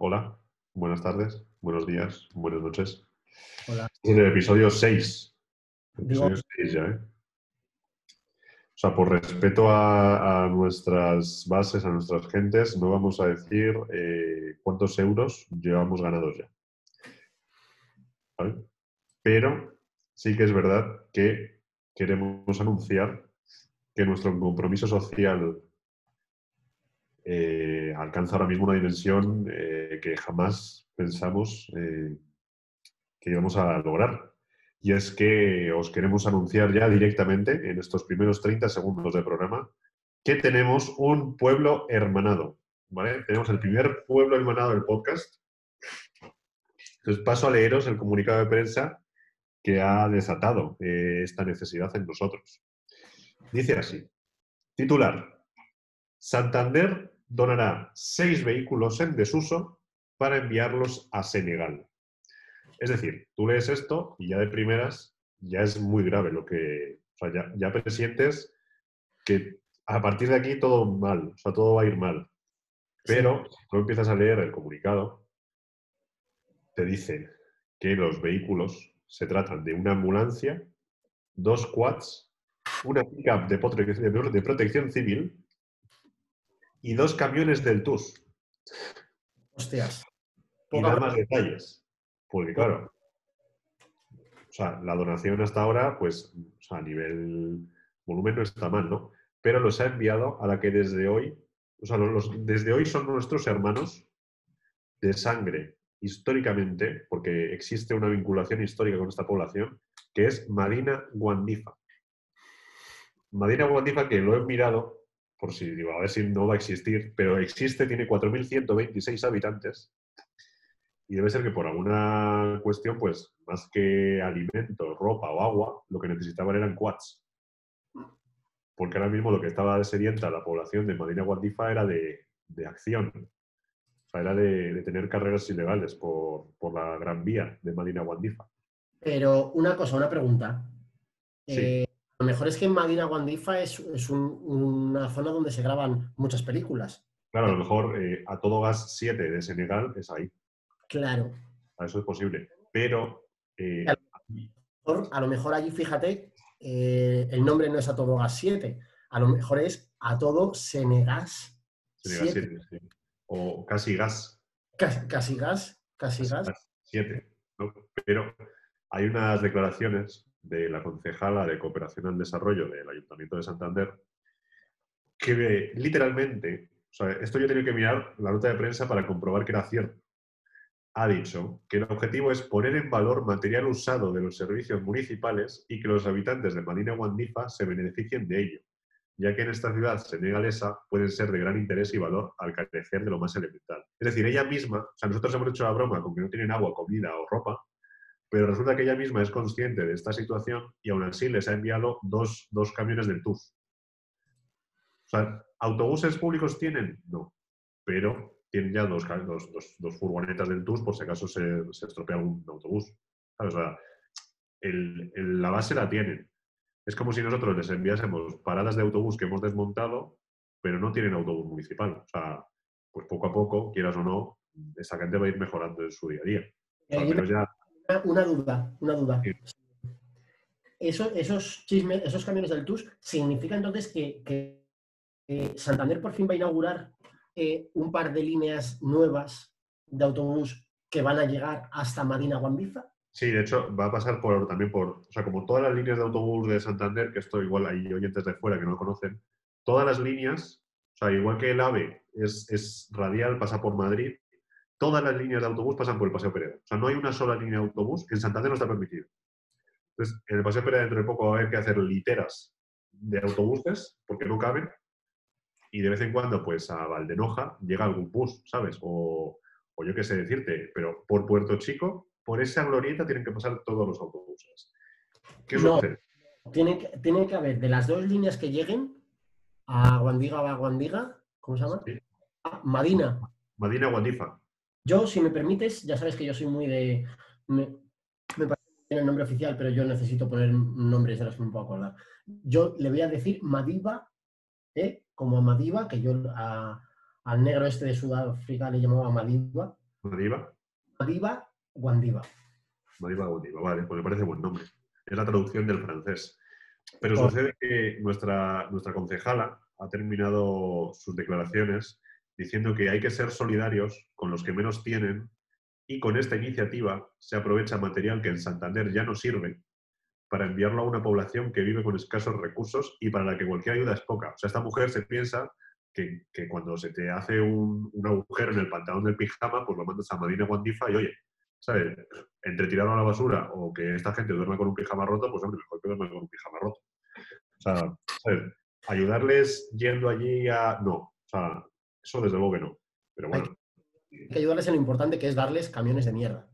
Hola, buenas tardes, buenos días, buenas noches. Hola. Es el episodio 6. Digo- Episodio 6 ya, ¿eh? O sea, por respeto a, a nuestras bases, a nuestras gentes, no vamos a decir eh, cuántos euros llevamos ganados ya. ¿Vale? Pero sí que es verdad que queremos anunciar que nuestro compromiso social eh, alcanza ahora mismo una dimensión eh, que jamás pensamos eh, que íbamos a lograr. Y es que os queremos anunciar ya directamente en estos primeros 30 segundos de programa que tenemos un pueblo hermanado. ¿vale? Tenemos el primer pueblo hermanado del podcast. Entonces paso a leeros el comunicado de prensa que ha desatado esta necesidad en nosotros. Dice así, titular, Santander donará seis vehículos en desuso para enviarlos a Senegal. Es decir, tú lees esto y ya de primeras ya es muy grave lo que... O sea, ya, ya presientes que a partir de aquí todo mal, o sea, todo va a ir mal. Pero tú empiezas a leer el comunicado, te dice que los vehículos se tratan de una ambulancia, dos quads, una pickup de, de protección civil y dos camiones del TUS. Hostias. Y da más detalles. Porque claro, o sea, la donación hasta ahora, pues, o sea, a nivel volumen no está mal, ¿no? Pero los ha enviado a la que desde hoy, o sea, los- desde hoy son nuestros hermanos de sangre, históricamente, porque existe una vinculación histórica con esta población, que es Madina Guandifa. Madina Guandifa, que lo he mirado, por si digo, a ver si no va a existir, pero existe, tiene 4.126 habitantes. Y debe ser que por alguna cuestión, pues, más que alimento, ropa o agua, lo que necesitaban eran quads. Porque ahora mismo lo que estaba sedienta la población de Madina Guandifa era de, de acción. O sea, era de, de tener carreras ilegales por, por la gran vía de Madina Guandifa. Pero una cosa, una pregunta. Sí. Eh, lo mejor es que en Madina Guandifa es, es un- una zona donde se graban muchas películas. Claro, a lo mejor eh, a todo gas 7 de Senegal es ahí. Claro. Eso es posible. Pero eh, a lo mejor allí, fíjate, eh, el nombre no es A Todo Gas 7. A lo mejor es A Todo Senegas Senegal 7. 7, sí. O casi gas. Casi, casi gas. Casi gas. 7. ¿no? Pero hay unas declaraciones de la concejala de Cooperación al Desarrollo del Ayuntamiento de Santander que literalmente, o sea, esto yo he tenido que mirar la nota de prensa para comprobar que era cierto. Ha dicho que el objetivo es poner en valor material usado de los servicios municipales y que los habitantes de Madina Guandifa se beneficien de ello, ya que en esta ciudad senegalesa pueden ser de gran interés y valor al carecer de lo más elemental. Es decir, ella misma, o sea, nosotros hemos hecho la broma con que no tienen agua, comida o ropa, pero resulta que ella misma es consciente de esta situación y aún así les ha enviado dos, dos camiones del TUF. O sea, ¿autobuses públicos tienen? No. Pero tienen ya dos, dos, dos- dos furgonetas del TUS por si acaso se, se estropea algún autobús. ¿Sabes? O sea, el- el- la base la tienen. Es como si nosotros les enviásemos paradas de autobús que hemos desmontado, pero no tienen autobús municipal. O sea, pues poco a poco, quieras o no, esa gente va a ir mejorando en su día a día. O sea, ya Una, una duda, una duda. Sí. Eso- esos chismes, esos camiones del TUS, ¿significa entonces que, que, eh, Santander por fin va a inaugurar eh, un par de líneas nuevas de autobús que van a llegar hasta Madina Guandifa? Sí, de hecho, va a pasar por, también por, o sea, como todas las líneas de autobús de Santander, que esto igual hay oyentes de fuera que no lo conocen, todas las líneas, o sea, igual que el AVE es, es radial, pasa por Madrid, todas las líneas de autobús pasan por el Paseo Pereda. O sea, no hay una sola línea de autobús que en Santander no está permitido. Entonces, en el Paseo Pereda dentro de poco va a haber que hacer literas de autobuses, porque no caben, y de vez en cuando, pues a Valdenoja llega algún bus, ¿sabes? O, o yo qué sé decirte, pero por Puerto Chico, por esa glorieta tienen que pasar todos los autobuses. ¿Qué No. sucede? Tiene que, tiene que haber de las dos líneas que lleguen a Guandiga o a Guandiga, ¿cómo se llama? Sí. A Madina. Madina Guandifa. Yo, si me permites, ya sabes que yo soy muy de. Me, me parece bien el nombre oficial, pero yo necesito poner nombres de los que me puedo acordar. Yo le voy a decir Madiba, ¿eh? como a Madiba, que yo a- al negro este de Sudáfrica le llamaba Madiba. Madiba. Madiba Guandiva. Madiba Guandiva, vale, pues me parece buen nombre. Es la traducción del francés. Pero sucede que nuestra, nuestra concejala ha terminado sus declaraciones diciendo que hay que ser solidarios con los que menos tienen y con esta iniciativa se aprovecha material que en Santander ya no sirve para enviarlo a una población que vive con escasos recursos y para la que cualquier ayuda es poca. O sea, esta mujer se piensa que, que cuando se te hace un, un agujero en el pantalón del pijama, pues lo mandas a Madina Guandifa y oye, ¿sabes? Entre tirarlo a la basura o que esta gente duerma con un pijama roto, pues hombre, mejor que duerma con un pijama roto. O sea, ¿sabes? Ayudarles yendo allí a... No, o sea, eso desde luego que no. Pero bueno, Hay que ayudarles en lo importante que es darles camiones de mierda.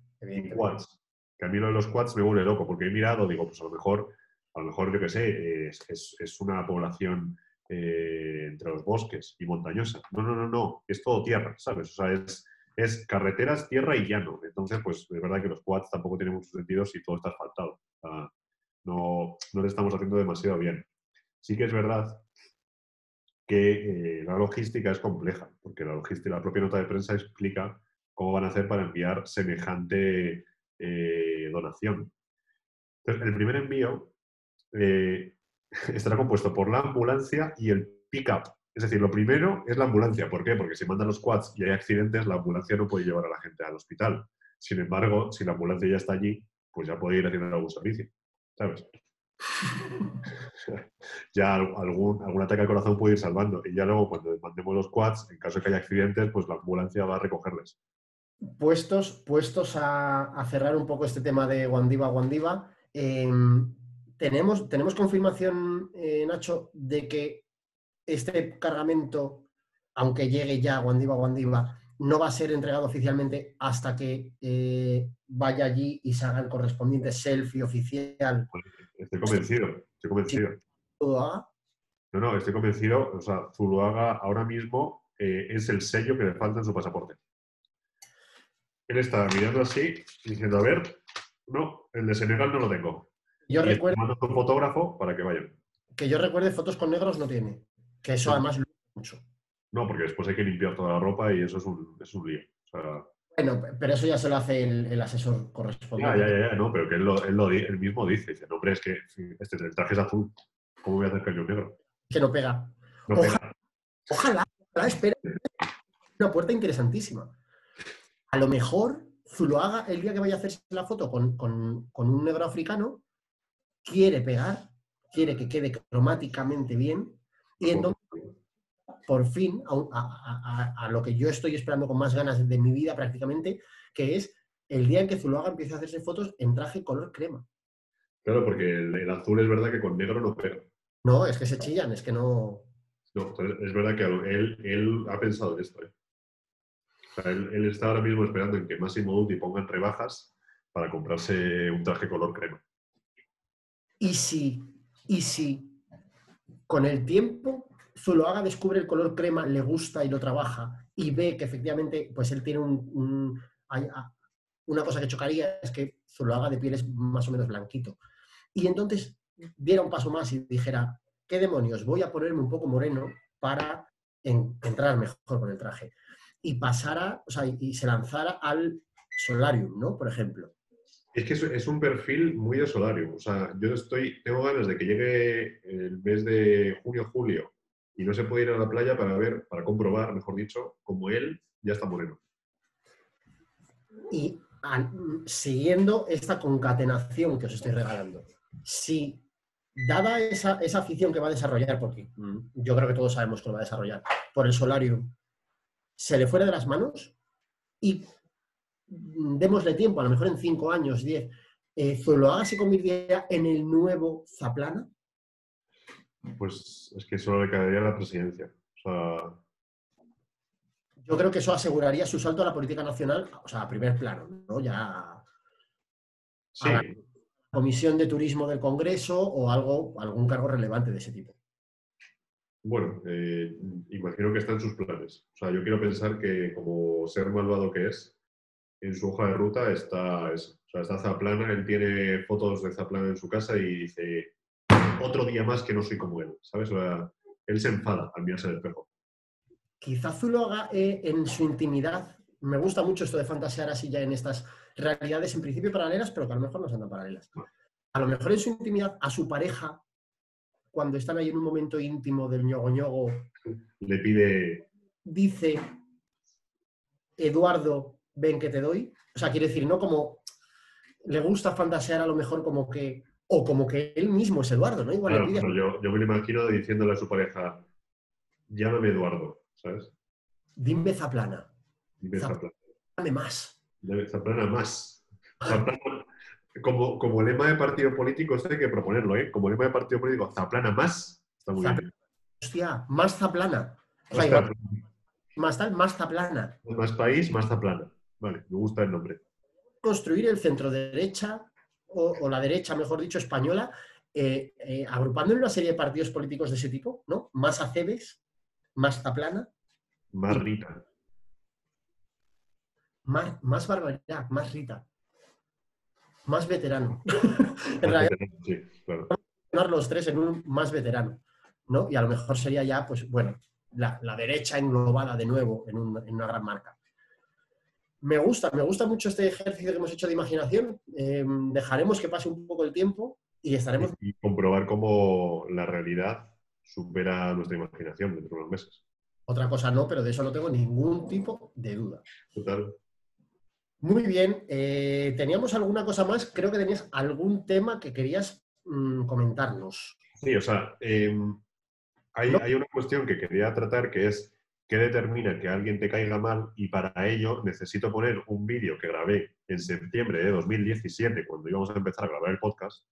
quads. Que a mí lo de los quads me vuelve loco, porque he mirado, digo, pues a lo mejor, a lo mejor, yo qué sé, es, es- es una población eh, entre los bosques y montañosa. No, no, no, no, es todo tierra, ¿sabes? O sea, es, es carreteras, tierra y llano. Entonces, pues es verdad que los quads tampoco tienen mucho sentido si todo está asfaltado. O sea, no, no le estamos haciendo demasiado bien. Sí que es verdad que eh, la logística es compleja, porque la logística, la propia nota de prensa explica cómo van a hacer para enviar semejante eh, donación. Entonces, el primer envío eh, estará compuesto por la ambulancia y el pick-up. Es decir, lo primero es la ambulancia. ¿Por qué? Porque si mandan los quads y hay accidentes, la ambulancia no puede llevar a la gente al hospital. Sin embargo, si la ambulancia ya está allí, pues ya puede ir haciendo algún servicio. ¿Sabes? ya al- algún, algún ataque al corazón puede ir salvando. Y ya luego, cuando mandemos los quads, en caso de que haya accidentes, pues la ambulancia va a recogerles. Puestos, puestos a, a cerrar un poco este tema de Guandiva Guandiva, em, ¿tenemos, ¿tenemos confirmación, eh, Nacho, de que este cargamento, aunque llegue ya a Guandiva Guandiva, no va a ser entregado oficialmente hasta que eh, vaya allí y se haga el correspondiente selfie oficial? Estoy convencido, estoy convencido. Haga? No, no, estoy convencido. O sea, Zuluaga ahora mismo eh, es el sello que le falta en su pasaporte. Él está mirando así, diciendo, a ver, no, el de Senegal no lo tengo. Yo y recuerdo mando a un fotógrafo para que vayan. que yo recuerde fotos con negros no tiene, que eso No. además lo mucho. No, porque después hay que limpiar toda la ropa y eso es un, es un lío. O sea, Bueno, pero eso ya se lo hace el, el asesor correspondiente. ya, ya, ya, no, pero que él, lo, él, lo él mismo dice, dice, no, hombre, es que este, el traje es azul, ¿cómo voy a hacer cañón negro? Que no pega. No Ojalá. pega. Ojalá, ojalá, espera. Una puerta interesantísima. A lo mejor Zuloaga, el día que vaya a hacerse la foto con, con- con un negro africano, quiere pegar, quiere que quede cromáticamente bien, y entonces, por fin, a, un- a- a- a- a lo que yo estoy esperando con más ganas de mi vida prácticamente, que es el día en que Zuloaga empiece a hacerse fotos en traje color crema. Claro, porque el, el azul es verdad que con negro no pega. No, es que se chillan, es que no. No, es verdad que él, él ha pensado en esto. ¿eh? O sea, él, él está ahora mismo esperando en que Massimo Dutti pongan rebajas para comprarse un traje color crema. Y si, y si con el tiempo Zuloaga descubre el color crema, le gusta y lo trabaja, y ve que efectivamente pues él tiene un, un- hay- a- una cosa que chocaría es que Zuloaga de piel es más o menos blanquito. Y entonces diera un paso más y dijera, ¿qué demonios? Voy a ponerme un poco moreno para en- entrar mejor con el traje. Y pasara, o sea, y, se lanzara al solarium, ¿no? Por ejemplo. Es que es, un perfil muy de Solarium. O sea, yo estoy, tengo ganas de que llegue el mes de junio-julio y no se puede ir a la playa para ver, para comprobar, mejor dicho, como él ya está moreno. Y siguiendo esta concatenación que os estoy regalando, si dada esa, esa afición que va a desarrollar, porque mm, yo creo que todos sabemos que lo va a desarrollar, por el solarium, se le fuera de las manos y mm, démosle tiempo, a lo mejor en cinco años, diez, eh, Zuloaga se convirtiera en el nuevo Zaplana, Pues es que solo le quedaría la presidencia. O sea, yo creo que eso aseguraría su salto a la política nacional, o sea, a primer plano, ¿no? Ya sí, a la Comisión de Turismo del Congreso o algo, algún cargo relevante de ese tipo. bueno, eh, imagino que está en sus planes. O sea, yo quiero pensar que como ser malvado que es, en su hoja de ruta está eso. O sea, está Zaplana, él tiene fotos de Zaplana en su casa y dice, otro día más que no soy como él, ¿sabes? O sea, él se enfada al mirarse al espejo. Quizá Zuloaga eh, en su intimidad me gusta mucho esto de fantasear así ya en estas realidades en principio paralelas, pero que a lo mejor no son tan paralelas. A lo mejor en su intimidad, a su pareja, cuando están ahí en un momento íntimo del ñogo ñogo, Le pide. dice, Eduardo, ven que te doy. O sea, quiere decir, no como le gusta fantasear a lo mejor como que, o como que él mismo es Eduardo, ¿no? Igual Claro, pero yo, yo me lo imagino diciéndole a su pareja, llámame Eduardo, ¿sabes? dime Zaplana, Dime Zap- Zaplana. dame más. Dame Zaplana más. Zaplana- como, como lema de partido político, esto hay que proponerlo, ¿eh? Como lema de partido político, Zaplana más. Está muy bien. Hostia, más Zaplana. O sea, Hostia, igual, más tal, más Zaplana. más país, más Zaplana. Vale, me gusta el nombre. construir el centro derecha, o, o la derecha, mejor dicho, española, eh, eh, agrupando en una serie de partidos políticos de ese tipo, ¿no? Más Acebes, más Zaplana, Más Rita. más, más barbaridad, más Rita, más veterano. en realidad, Sí, claro. los tres en un más veterano, ¿no? Y a lo mejor sería ya, pues, bueno, la, la derecha englobada de nuevo en, un- en una gran marca. Me gusta, me gusta mucho este ejercicio que hemos hecho de imaginación. Eh, dejaremos que pase un poco el tiempo y estaremos Y comprobar cómo la realidad supera nuestra imaginación dentro de unos meses. Otra cosa no, pero de eso no tengo ningún tipo de duda. Total. Muy bien, eh, ¿teníamos alguna cosa más? Creo que tenías algún tema que querías mm, comentarnos. Sí, o sea, eh, hay, No. hay una cuestión que quería tratar que es qué determina que alguien te caiga mal y para ello necesito poner un vídeo que grabé en septiembre de 2017 cuando íbamos a empezar a grabar el podcast,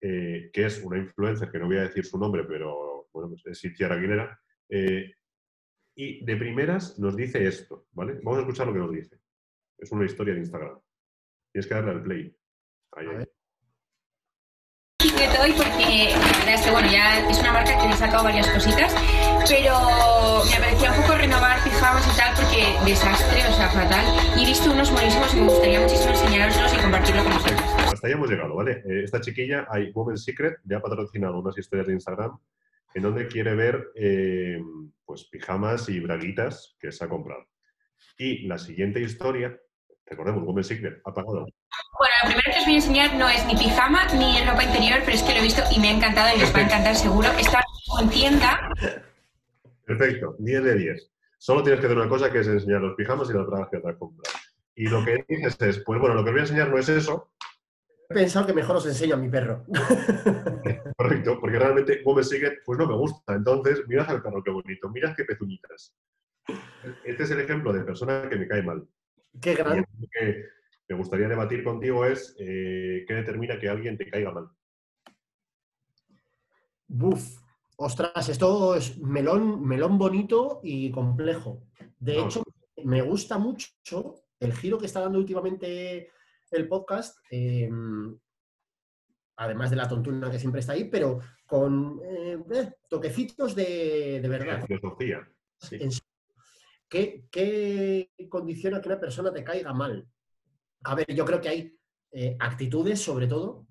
eh, que es una influencer que no voy a decir su nombre, pero bueno, pues es Cintia Aguilera, eh, y de primeras nos dice esto, ¿vale? Vamos a escuchar lo que nos dice. Es una historia de Instagram. Tienes que darle al play. Ahí. Que te doy porque la verdad es que bueno, ya es una marca que me ha sacado varias cositas, pero me parecía un poco renovar pijamas y tal porque desastre, o sea, fatal. Y he visto unos buenísimos y me gustaría muchísimo enseñároslos y compartirlo con vosotros. Hasta ahí hemos llegado, ¿vale? Eh, esta chiquilla, hay Woman Secret, ya ha patrocinado unas historias de Instagram en donde quiere ver eh, pues pijamas y braguitas que se ha comprado. Y la siguiente historia, recordemos, Woman Secret ha pagado. Bueno, lo primero que os voy a enseñar no es ni pijama ni ropa interior, pero es que lo he visto y me ha encantado y os va a encantar seguro. Está en tienda, Perfecto, 10 de 10. Solo tienes que hacer una cosa que es enseñar los pijamas y las bragas que te has comprado. Y lo que dices es, pues bueno, lo que os voy a enseñar no es eso, He pensado que mejor os enseño a mi perro. correcto, porque realmente Woman Secret pues no me gusta. Entonces, mirad al perro qué bonito, mirad qué pezuñitas. Este es el ejemplo de persona que me cae mal. Qué Y gran. algo que me gustaría debatir contigo es eh, qué determina que alguien te caiga mal. Buf. Ostras, esto es melón, melón bonito y complejo. De No, hecho, me gusta mucho el giro que está dando últimamente el podcast, eh, además de la tontuna que siempre está ahí, pero con eh, eh, toquecitos de, de verdad. Filosofía. Sí. En serio. ¿Qué, condiciona que una persona te caiga mal? A ver, yo creo que hay eh, actitudes, sobre todo,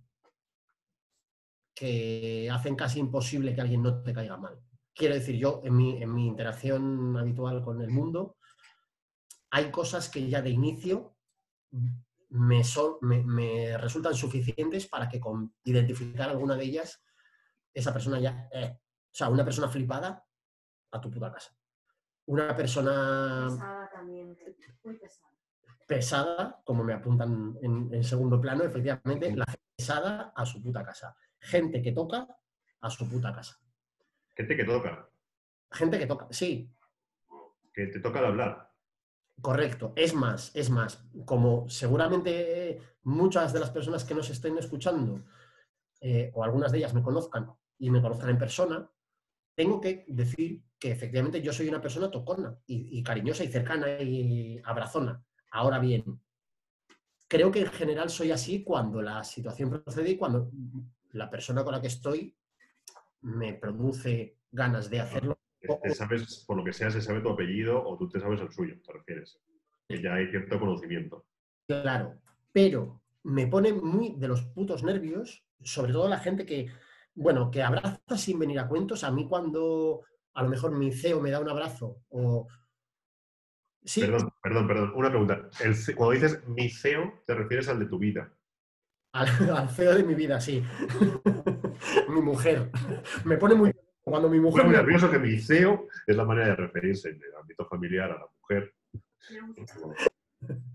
que hacen casi imposible que alguien no te caiga mal. Quiero decir, yo en mi, en mi interacción habitual con el mundo, hay cosas que ya de inicio me, son, me, me resultan suficientes para que con identificar alguna de ellas, esa persona ya... eh. O sea, una persona flipada, a tu puta casa. Una persona Pesada también, muy pesada. pesada, como me apuntan en, en segundo plano, efectivamente, la gente pesada a su puta casa. Gente que toca a su puta casa. Gente que toca, Gente que toca, sí, que te toca al hablar. correcto. Es más, es más, como seguramente muchas de las personas que nos estén escuchando, eh, o algunas de ellas me conozcan y me conozcan en persona, tengo que decir que efectivamente yo soy una persona tocona y, y cariñosa y cercana y abrazona. Ahora bien, creo que en general soy así cuando la situación procede y cuando la persona con la que estoy me produce ganas de hacerlo. Te- te sabes, por lo que sea, se sabe tu apellido o tú te sabes el suyo, te refieres. Que ya hay cierto conocimiento. Claro, pero me pone muy de los putos nervios, sobre todo la gente que, bueno, que abraza sin venir a cuentos. A mí cuando a lo mejor mi CEO me da un abrazo o Sí, Perdón, perdón, perdón. Una pregunta. El cuando dices mi CEO, te refieres al de tu vida. al, al feo de mi vida, sí. mi mujer. Me pone muy cuando mi mujer Bueno, muy me- nervioso que mi CEO es la manera de referirse en el ámbito familiar a la mujer.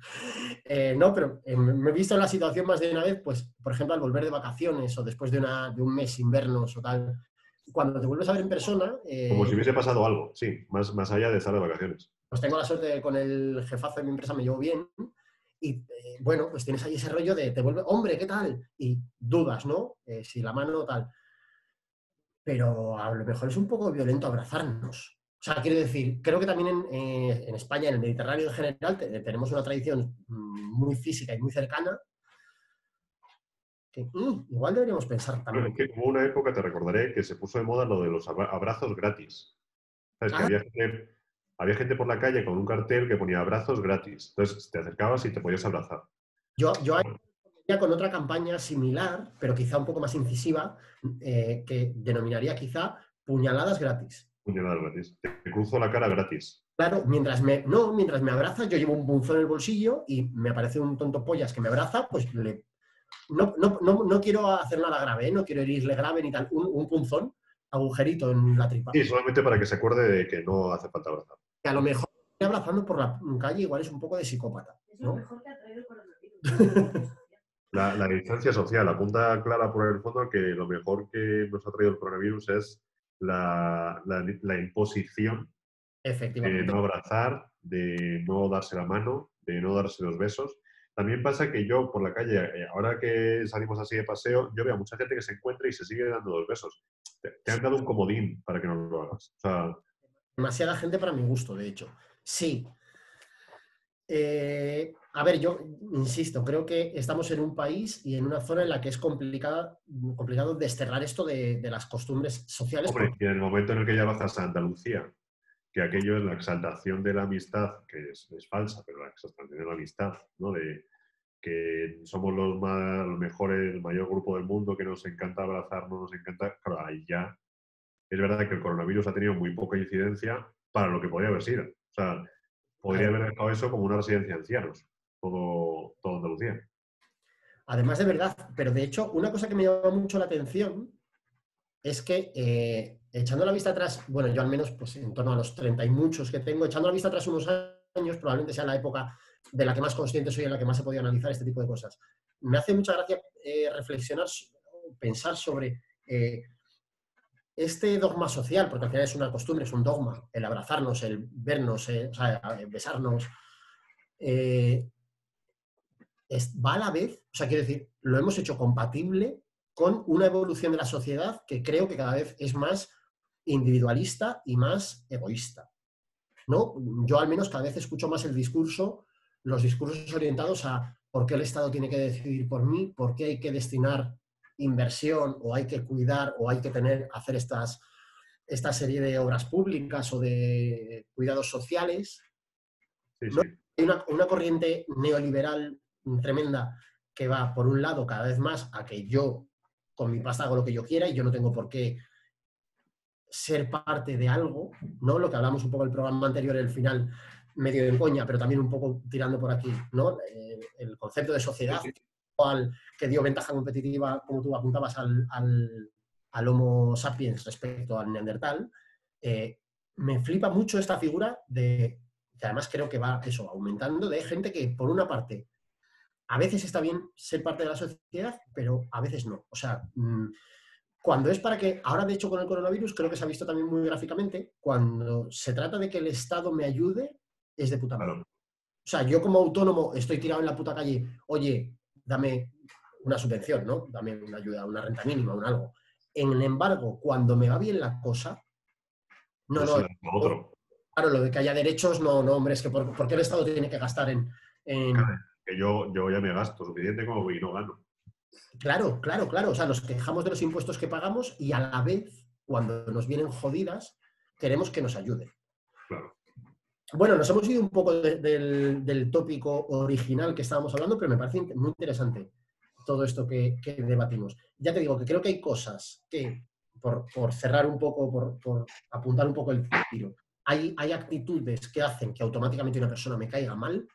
Eh, no, pero eh, me he visto en la situación más de una vez, pues, por ejemplo, al volver de vacaciones o después de, una, de un mes sin vernos o tal, cuando te vuelves a ver en persona, eh, Como si hubiese pasado algo, sí, más, más allá de estar de vacaciones. pues tengo la suerte con el jefazo de mi empresa me llevo bien y, eh, bueno, pues tienes ahí ese rollo de te vuelve, hombre, ¿qué tal? Y dudas, ¿no? Eh, si la mano tal. Pero a lo mejor es un poco violento abrazarnos. O sea, quiero decir, creo que también en, eh, en España, en el Mediterráneo en general, te- tenemos una tradición mm, muy física y muy cercana que mm, igual deberíamos pensar Bueno, también. es que hubo una época, te recordaré, que se puso de moda lo de los abra- abrazos gratis. ¿Sabes? Que Ah. había, gente, había gente por la calle con un cartel que ponía abrazos gratis. Entonces te acercabas y te podías abrazar. Yo, yo ahí iría con otra campaña similar, pero quizá un poco más incisiva, eh, que denominaría quizá puñaladas gratis. Puñaladas gratis. Te cruzo la cara gratis. Claro, mientras me, no, mientras me abrazas, yo llevo un punzón en el bolsillo y me aparece un tonto pollas que me abraza, pues le, no, no, no, no quiero hacer nada grave, ¿eh? no quiero herirle grave ni tal, un, un punzón, agujerito en la tripa. Y solamente para que se acuerde de que no hace falta abrazar. Que a lo mejor abrazando por la calle igual es un poco de psicópata. Es lo ¿no? mejor que ha traído el coronavirus. La, la distancia social apunta clara por el fondo que lo mejor que nos ha traído el coronavirus es la, la- la imposición de Efectivamente. no abrazar, de no darse la mano, de no darse los besos. También pasa que yo por la calle, eh, ahora que salimos así de paseo, yo veo a mucha gente que se encuentra y se sigue dando los besos. Te, te han dado un comodín para que no lo hagas. O sea, Demasiada gente para mi gusto, de hecho. Sí. Eh, a ver, yo insisto, creo que estamos en un país y en una zona en la que es complicada, complicado desterrar esto de, de las costumbres sociales. hombre, y en el momento en el que ya bajas a Andalucía, que aquello es la exaltación de la amistad, que es, es falsa, pero la exaltación de la amistad, ¿no? De que somos los, más, los mejores, el mayor grupo del mundo, que nos encanta abrazarnos, nos encanta. Claro, ahí ya. Es verdad que el coronavirus ha tenido muy poca incidencia para lo que podría haber sido. O sea, podría haber dejado eso como una residencia de ancianos, todo, todo Andalucía. Además de verdad, pero de hecho, una cosa que me llama mucho la atención es que eh, echando la vista atrás, bueno, yo al menos pues en torno a los 30 y muchos que tengo, echando la vista atrás unos años, probablemente sea la época de la que más consciente soy, en la que más se podía analizar este tipo de cosas. Me hace mucha gracia eh, reflexionar, pensar sobre eh, este dogma social, porque al final es una costumbre, es un dogma, el abrazarnos, el vernos, eh, o sea, besarnos, es, va a la vez, o sea, quiero decir, lo hemos hecho compatible con una evolución de la sociedad que creo que cada vez es más individualista y más egoísta. ¿no? Yo al menos cada vez escucho más el discurso, los discursos orientados a por qué el Estado tiene que decidir por mí, por qué hay que destinar inversión o hay que cuidar o hay que tener, hacer estas, esta serie de obras públicas o de cuidados sociales. Sí, No. sí. Hay una, una corriente neoliberal tremenda que va, por un lado, cada vez más a que yo con mi pasta hago lo que yo quiera y yo no tengo por qué ser parte de algo, ¿no? Lo que hablamos un poco el programa anterior, el final medio en coña, pero también un poco tirando por aquí, ¿no? Eh, el concepto de sociedad Sí, al- que dio ventaja competitiva, como tú apuntabas, al, al- al Homo sapiens respecto al Neandertal, eh, me flipa mucho esta figura de, que además creo que va eso, aumentando, de gente que, por una parte, a veces está bien ser parte de la sociedad, pero a veces no. O sea, mm, cuando es para que, ahora de hecho con el coronavirus, creo que se ha visto también muy gráficamente, cuando se trata de que el Estado me ayude, es de puta madre. O sea, yo como autónomo estoy tirado en la puta calle, oye, dame una subvención, ¿no? Dame una ayuda, una renta mínima, un algo. En embargo, cuando me va bien la cosa, no, Pues no, otro. claro, lo de que haya derechos, no, no, hombre, es que por, ¿por qué el Estado tiene que gastar en... en- Que yo, yo ya me gasto suficiente como y no gano. Claro, claro, claro. O sea, nos quejamos de los impuestos que pagamos y a la vez, cuando nos vienen jodidas, queremos que nos ayuden. Claro. Bueno, nos hemos ido un poco de- del, del tópico original que estábamos hablando, pero me parece muy interesante todo esto que, que debatimos. Ya te digo que creo que hay cosas que, por, por cerrar un poco, por, por apuntar un poco el tiro, hay, hay actitudes que hacen que automáticamente una persona me caiga mal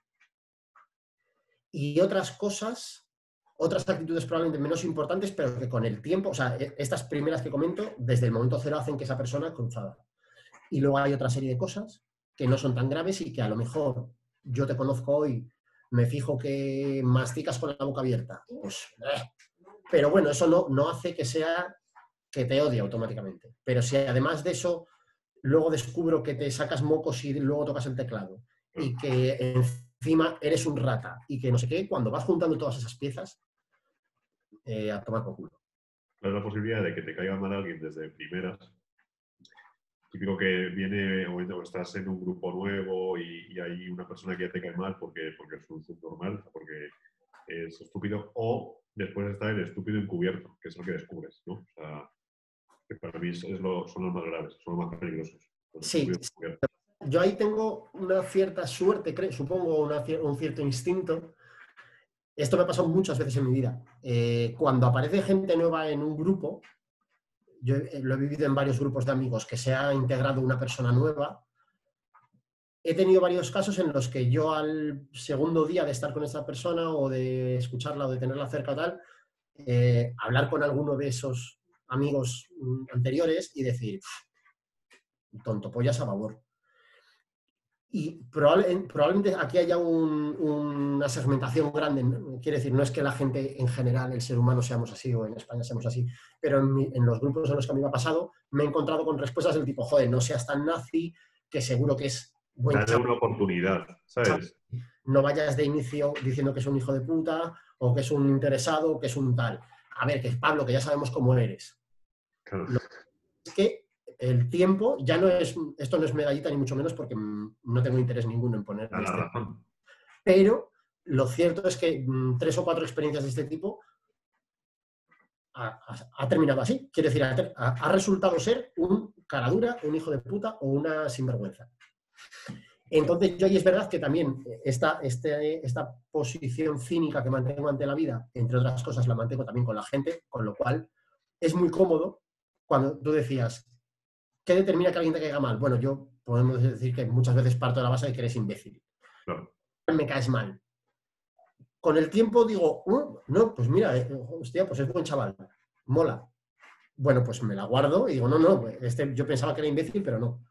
y otras cosas, otras actitudes probablemente menos importantes, pero que con el tiempo, o sea, e- estas primeras que comento, desde el momento cero hacen que esa persona cruzada. Y luego hay otra serie de cosas que no son tan graves y que a lo mejor yo te conozco hoy, me fijo que masticas con la boca abierta. Pues, eh. Pero bueno, eso no, no hace que sea que te odie automáticamente. Pero si además de eso luego descubro que te sacas mocos y luego tocas el teclado y que encima eres un rata y que no sé qué, cuando vas juntando todas esas piezas, eh, a tomar por culo. ¿Cuál es la posibilidad de que te caiga mal alguien desde primeras? Típico que viene o estás en un grupo nuevo y, y hay una persona que ya te cae mal porque, porque es un subnormal, porque es estúpido, o después está el estúpido encubierto, que es lo que descubres, ¿no? O sea, que para mí es, es lo- son los más graves, son los más peligrosos. los Sí. Yo ahí tengo una cierta suerte, cre- supongo, una un cierto instinto. Esto me ha pasado muchas veces en mi vida. Eh, cuando aparece gente nueva en un grupo, yo he- lo he vivido en varios grupos de amigos, que se ha integrado una persona nueva, he tenido varios casos en los que yo al segundo día de estar con esa persona o de escucharla o de tenerla cerca tal, eh, hablar con alguno de esos amigos mm, anteriores y decir, "Uf, tonto pollas a favor. Y probable- probablemente aquí haya un- una segmentación grande. Quiere decir, no es que la gente en general, el ser humano, seamos así o en España seamos así, pero en, mi- en los grupos en los que a mí me ha pasado, me he encontrado con respuestas del tipo, joder, no seas tan nazi, que seguro que es buen Dale chaval, una oportunidad, ¿sabes? no vayas de inicio diciendo que es un hijo de puta o que es un interesado o que es un tal. A ver, que es Pablo, que ya sabemos cómo eres. Claro. Es que el tiempo ya no es, esto no es medallita ni mucho menos porque mm, no tengo interés ninguno en poner este razón. pero lo cierto es que mm, tres o cuatro experiencias de este tipo ha, ha- ha terminado así. Quiere decir, ha, ha- ha resultado ser un caradura, un hijo de puta o una sinvergüenza. Entonces, yo ahí es verdad que también esta, este- esta posición cínica que mantengo ante la vida, entre otras cosas, la mantengo también con la gente, con lo cual es muy cómodo cuando tú decías, ¿qué determina que alguien te caiga mal? Bueno, yo podemos decir que muchas veces parto de la base de que eres imbécil Claro. me caes mal. Con el tiempo digo, "Uh, no, pues mira, eh, hostia, pues es buen chaval, mola. Bueno, pues me la guardo y digo, no, no, este, yo pensaba que era imbécil, pero no.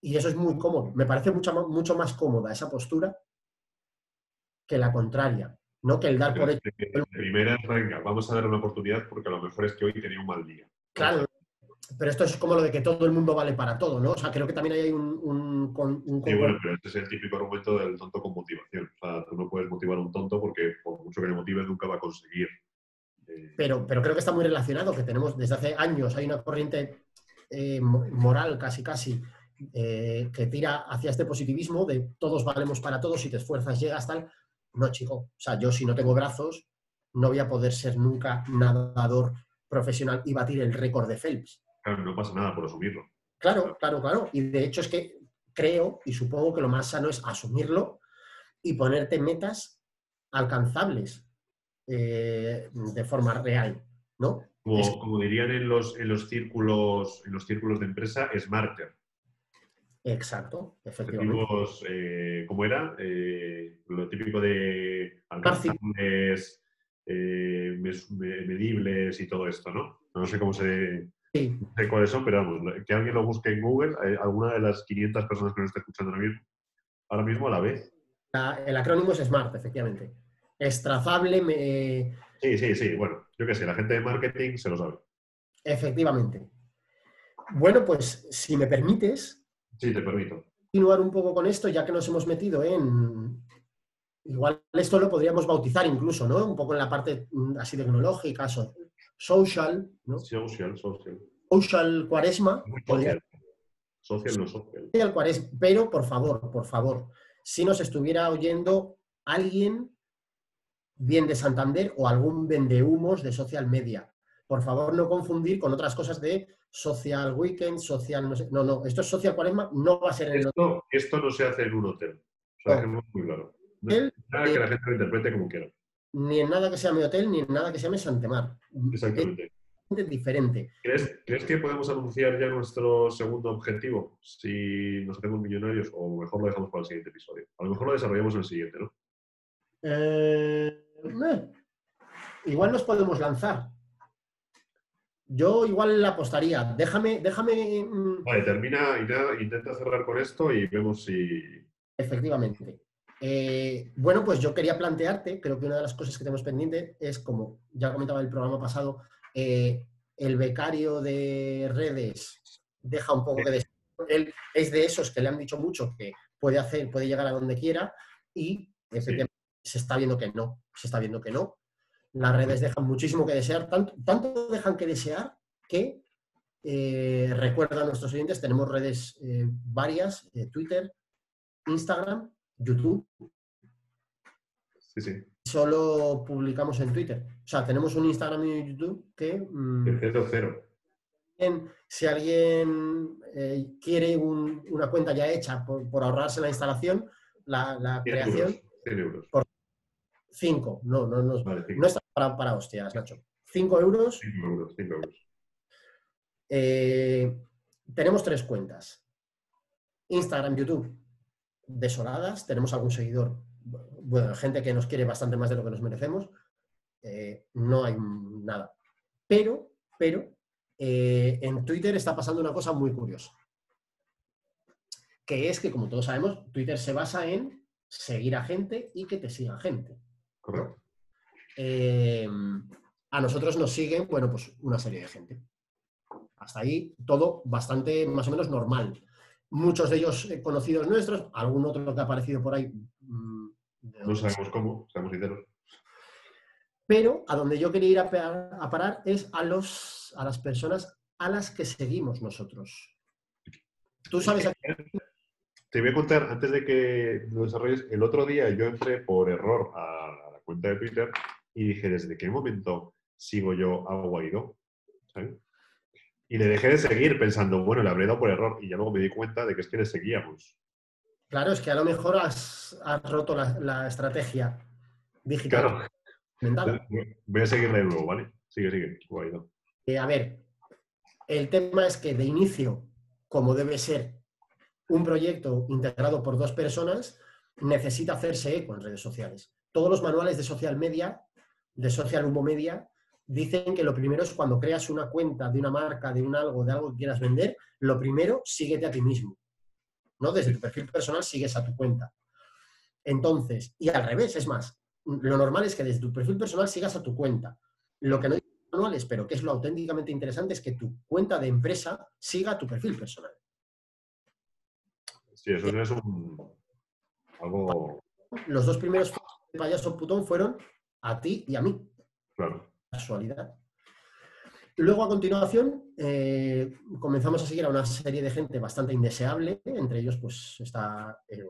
Y eso es muy cómodo. Me parece mucho, más cómoda esa postura que la contraria, ¿no? Que el dar por hecho. De primeras, venga, vamos a dar una oportunidad porque a lo mejor es que hoy tenía un mal día. Claro, pero esto es como lo de que todo el mundo vale para todo, ¿no? O sea, creo que también hay un, un, un Sí, bueno, pero este es el típico argumento del tonto con motivación. O sea, tú no puedes motivar a un tonto porque por mucho que le motives nunca va a conseguir. eh, pero, pero creo que está muy relacionado, que tenemos desde hace años, hay una corriente eh, mo- moral casi casi eh, que tira hacia este positivismo de todos valemos para todos, si te esfuerzas llegas tal. No, chico, o sea, yo si no tengo brazos no voy a poder ser nunca nadador profesional y batir el récord de Phelps. Claro, no pasa nada por asumirlo. Claro, claro, claro. Y de hecho es que creo y supongo que lo más sano es asumirlo y ponerte metas alcanzables eh, de forma real, ¿no? Como, Es- como dirían en los, en los círculos, en los círculos de empresa, smarter. Exacto, efectivamente. Objetivos, eh, ¿cómo era? Eh, lo típico de alcanzables, eh, medibles y todo esto, ¿no? No sé cómo se, Sí, no sé cuáles son, pero vamos, que alguien lo busque en Google, eh, alguna de las 500 personas que nos está escuchando ahora mismo, ahora mismo a la vez. la- el acrónimo es SMART, efectivamente. Es trazable, me- Sí, sí, sí, bueno, yo qué sé, la gente de marketing se lo sabe. efectivamente. Bueno, pues si me permites, Sí, te permito. continuar un poco con esto, ya que nos hemos metido en... Igual esto lo podríamos bautizar incluso, ¿no? Un poco en la parte mm, así tecnológica, so- social, ¿no? Social, social. Social cuaresma, podría Social, social no social. ser cuaresma, pero por favor, por favor, si nos estuviera oyendo alguien bien de Santander o algún vendehumos de social media, por favor no confundir con otras cosas de social weekend, social, no sé, no, no, esto es social cuaresma, no va a ser en el Esto, esto no se hace en un hotel. O sea, No. dejemos muy claro. No Él- nada que la gente lo interprete como quiera. Ni en nada que se llame hotel, ni en nada que se llame Santemar. Exactamente. diferente. ¿Crees, crees que podemos anunciar ya nuestro segundo objetivo? Si nos hacemos millonarios, o mejor lo dejamos para el siguiente episodio. A lo mejor lo desarrollamos en el siguiente, ¿no? Eh, eh, igual nos podemos lanzar. Yo igual la apostaría. Déjame, déjame. mm, Vale, termina, intenta cerrar con esto y vemos si. Efectivamente. Eh, bueno, pues yo quería plantearte, creo que una de las cosas que tenemos pendiente es, como ya comentaba en el programa pasado, eh, el becario de redes deja un poco que desear. Él es de esos que le han dicho mucho que puede hacer, puede llegar a donde quiera y efectivamente se está viendo que no, se está viendo que no. Las redes dejan muchísimo que desear, tanto, tanto dejan que desear que eh, recuerda a nuestros oyentes, tenemos redes eh, varias, eh, Twitter, Instagram, YouTube, Sí, sí. solo publicamos en Twitter. O sea, tenemos un Instagram y un YouTube que mm, Tercero, cero. si alguien eh, quiere un- una cuenta ya hecha por, por ahorrarse la instalación, la, la 100 creación, euros. 100 euros. 5. No, no, no, Vale, 5 no está para, para hostias, Nacho. 5 euros. euros. 5 euros. Eh, tenemos tres cuentas. Instagram, YouTube, desoladas. Tenemos algún seguidor, bueno, gente que nos quiere bastante más de lo que nos merecemos. Eh, no hay nada. Pero, pero, eh, en Twitter está pasando una cosa muy curiosa. Que es que, como todos sabemos, Twitter se basa en seguir a gente y que te siga gente. Correcto. Eh, a nosotros nos siguen, bueno, pues una serie de gente. Hasta ahí todo bastante más o menos normal. Muchos de ellos eh, conocidos nuestros, algún otro que ha aparecido por ahí. mm, No sabemos cómo, seamos sinceros. Pero a donde yo quería ir a, pa- a parar es a, los, a las personas a las que seguimos nosotros. Tú sabes a Te voy a contar, antes de que lo desarrolles, el otro día yo entré por error a la cuenta de Twitter y dije, ¿desde qué momento sigo yo a Guaidó? ¿Sabes? Y le dejé de seguir pensando, bueno, le habré dado por error. Y ya luego me di cuenta de que es que le seguíamos. Claro, es que a lo mejor has, has roto la, la estrategia digital. Claro. mental. Voy a seguirle de nuevo, ¿vale? Sigue, sigue. Eh, a ver, el tema es que de inicio, como debe ser un proyecto integrado por dos personas, necesita hacerse eco en redes sociales. Todos los manuales de social media, de social humo media, dicen que lo primero es cuando creas una cuenta de una marca, de un algo, de algo que quieras vender, lo primero, síguete a ti mismo. ¿no? Desde tu perfil personal sigues a tu cuenta. Entonces, y al revés, es más, lo normal es que desde tu perfil personal sigas a tu cuenta. Lo que no dicen los manuales, pero que es lo auténticamente interesante, es que tu cuenta de empresa siga a tu perfil personal. Sí, eso es un... algo... Los dos primeros de payaso putón fueron a ti y a mí. Claro. Casualidad. Luego, a continuación, eh, comenzamos a seguir a una serie de gente bastante indeseable. Entre ellos, pues, está eh,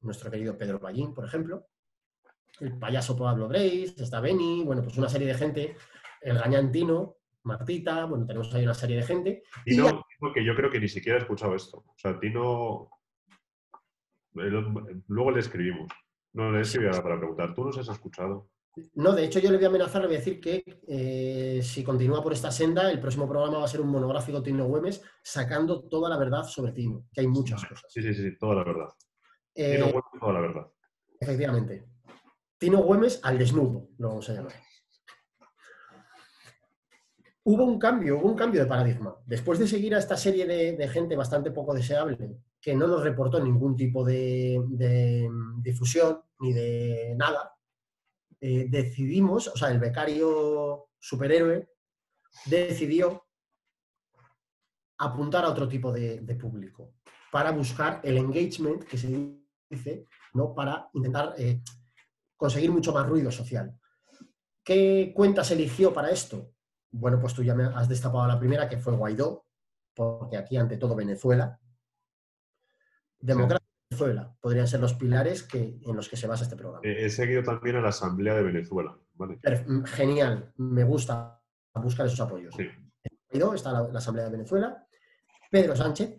nuestro querido Pedro Ballín, por ejemplo. El payaso Pablo Breis, está Beni, bueno, pues una serie de gente. El gañantino, Martita, bueno, tenemos ahí una serie de gente. Y Tino, ya- Tino, que yo creo que ni siquiera ha escuchado esto. O sea, Tino... Luego le escribimos. No le escribí ahora para preguntar. ¿Tú nos has escuchado? No, de hecho yo le voy a amenazar, le voy a decir que eh, si continúa por esta senda, el próximo programa va a ser un monográfico Tino Güemes sacando toda la verdad sobre Tino, que hay muchas cosas. Sí, sí, sí, toda la verdad. Eh, Tino, bueno, toda la verdad. efectivamente. Tino Güemes al desnudo, lo vamos a llamar. Hubo un cambio, hubo un cambio de paradigma. Después de seguir a esta serie de, de gente bastante poco deseable, que no nos reportó ningún tipo de, de difusión ni de nada, eh, decidimos, o sea, el becario superhéroe decidió apuntar a otro tipo de, de público para buscar el engagement que se dice, ¿no? Para intentar eh, conseguir mucho más ruido social. ¿Qué cuentas eligió para esto? Bueno, pues tú ya me has destapado la primera, que fue Guaidó, porque aquí ante todo Venezuela. Democracia Venezuela podrían ser los pilares que, en los que se basa este programa. Eh, He seguido también a la Asamblea de Venezuela. mm, Genial, me gusta buscar esos apoyos. Sí. Está la, la Asamblea de Venezuela, Pedro Sánchez,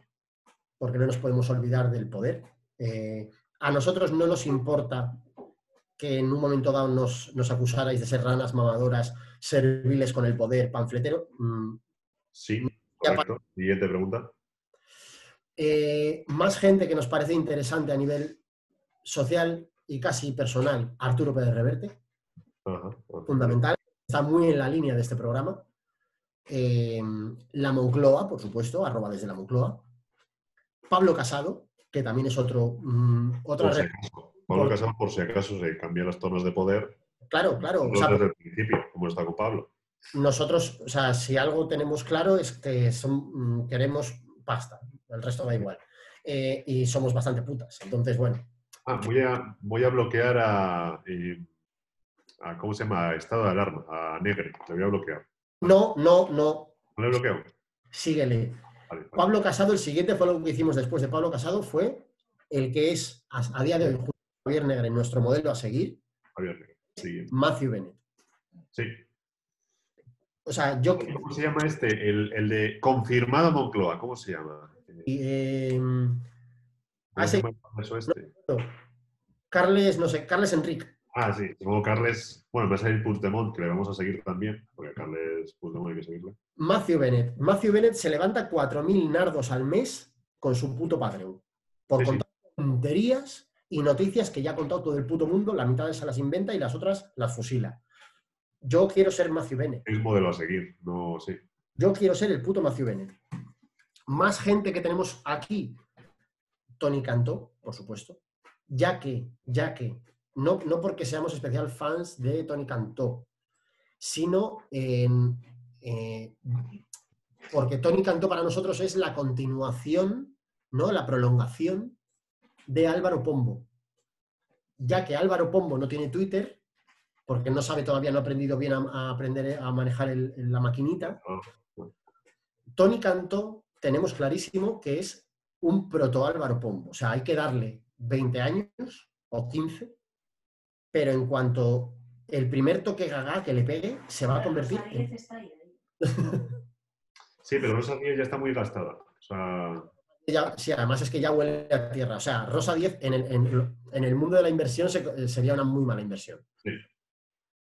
porque no nos podemos olvidar del poder. Eh, a nosotros no nos importa que en un momento dado nos, nos acusarais de ser ranas mamadoras, serviles con el poder, panfletero. Mm, Sí, correcto. Siguiente pregunta. Eh, más gente que nos parece interesante a nivel social y casi personal, Arturo Pérez Reverte, fundamental, está muy en la línea de este programa. Eh, la Moncloa, por supuesto, arroba desde la Moncloa. Pablo Casado, que también es otro, mm, otra Por si red- acaso. Pablo Casado, por si acaso se cambian las tonos de poder, Claro, claro. o sea, desde el principio, como está con Pablo. nosotros, o sea, si algo tenemos claro es que son- mm, queremos pasta, el resto da igual. Eh, y somos bastante putas. Entonces, bueno, Ah, voy a, voy a bloquear a, eh, a- ¿Cómo se llama? Estado de alarma, a Negre. Le voy a bloquear. no, no, no, ¿No le bloqueo? síguele. Vale, vale. Pablo Casado, el siguiente fue lo que hicimos después de Pablo Casado, fue el que es a, a día de hoy Javier Negre nuestro modelo a seguir, Javier Negre. Siguiente. Matthew Bennett. Sí. O sea, yo... ¿Cómo se llama este? El, el de confirmado Moncloa. ¿Cómo se llama? Eh, eh, ¿cómo ah, sí. eso este? Carles, no sé, Carles Enrique. Ah, sí. Supongo Carles. Bueno, va a salir Puigdemont, que le vamos a seguir también, porque a Carles Puigdemont hay que seguirle. Matthew Bennett. Matthew Bennett se levanta 4.000 nardos al mes con su puto Patreon. Por Sí, sí. contar tonterías y noticias que ya ha contado todo el puto mundo, la mitad se las inventa y las otras las fusila. Yo quiero ser Matthew Bennett. Es modelo a seguir, no, sí. Yo quiero ser el puto Matthew Bennett. Más gente que tenemos aquí. Tony Cantó, por supuesto. Ya que, ya que, no, no porque seamos especial fans de Tony Cantó, sino en, eh, porque Tony Cantó para nosotros es la continuación, ¿no? La prolongación de Álvaro Pombo. Ya que Álvaro Pombo no tiene Twitter, porque no sabe todavía, no ha aprendido bien a, a aprender a manejar el- la maquinita. Tony Cantó tenemos clarísimo que es un proto Álvaro Pombo. O sea, hay que darle 20 años o 15, pero en cuanto el primer toque gaga que le pegue, se va a convertir Rosa en... Díez está ahí, ahí. Sí, pero Rosa Díez ya está muy gastada. O sea, ya- sí, además es que ya huele a tierra. O sea, Rosa 10 en el, en- en el mundo de la inversión se- sería una muy mala inversión. Sí.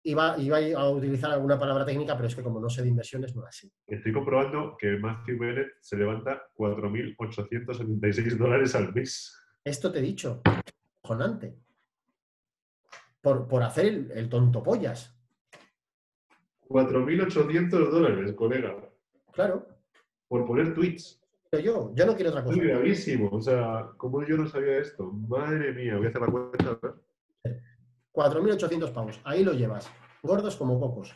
Iba, iba a utilizar alguna palabra técnica, pero es que como no sé de inversiones, no la sé. estoy comprobando que Matthew Bennett se levanta 4.876 dólares al mes. Esto te he dicho, cojonante. Por, por hacer el, el tonto pollas. 4.800 dólares, colega, Claro, por poner tweets. pero yo, yo no quiero otra cosa. gravísimo. O sea, ¿cómo yo no sabía esto? Madre mía, voy a hacer la cuenta. a ver. 4.800 pavos, ahí lo llevas. Gordos como pocos.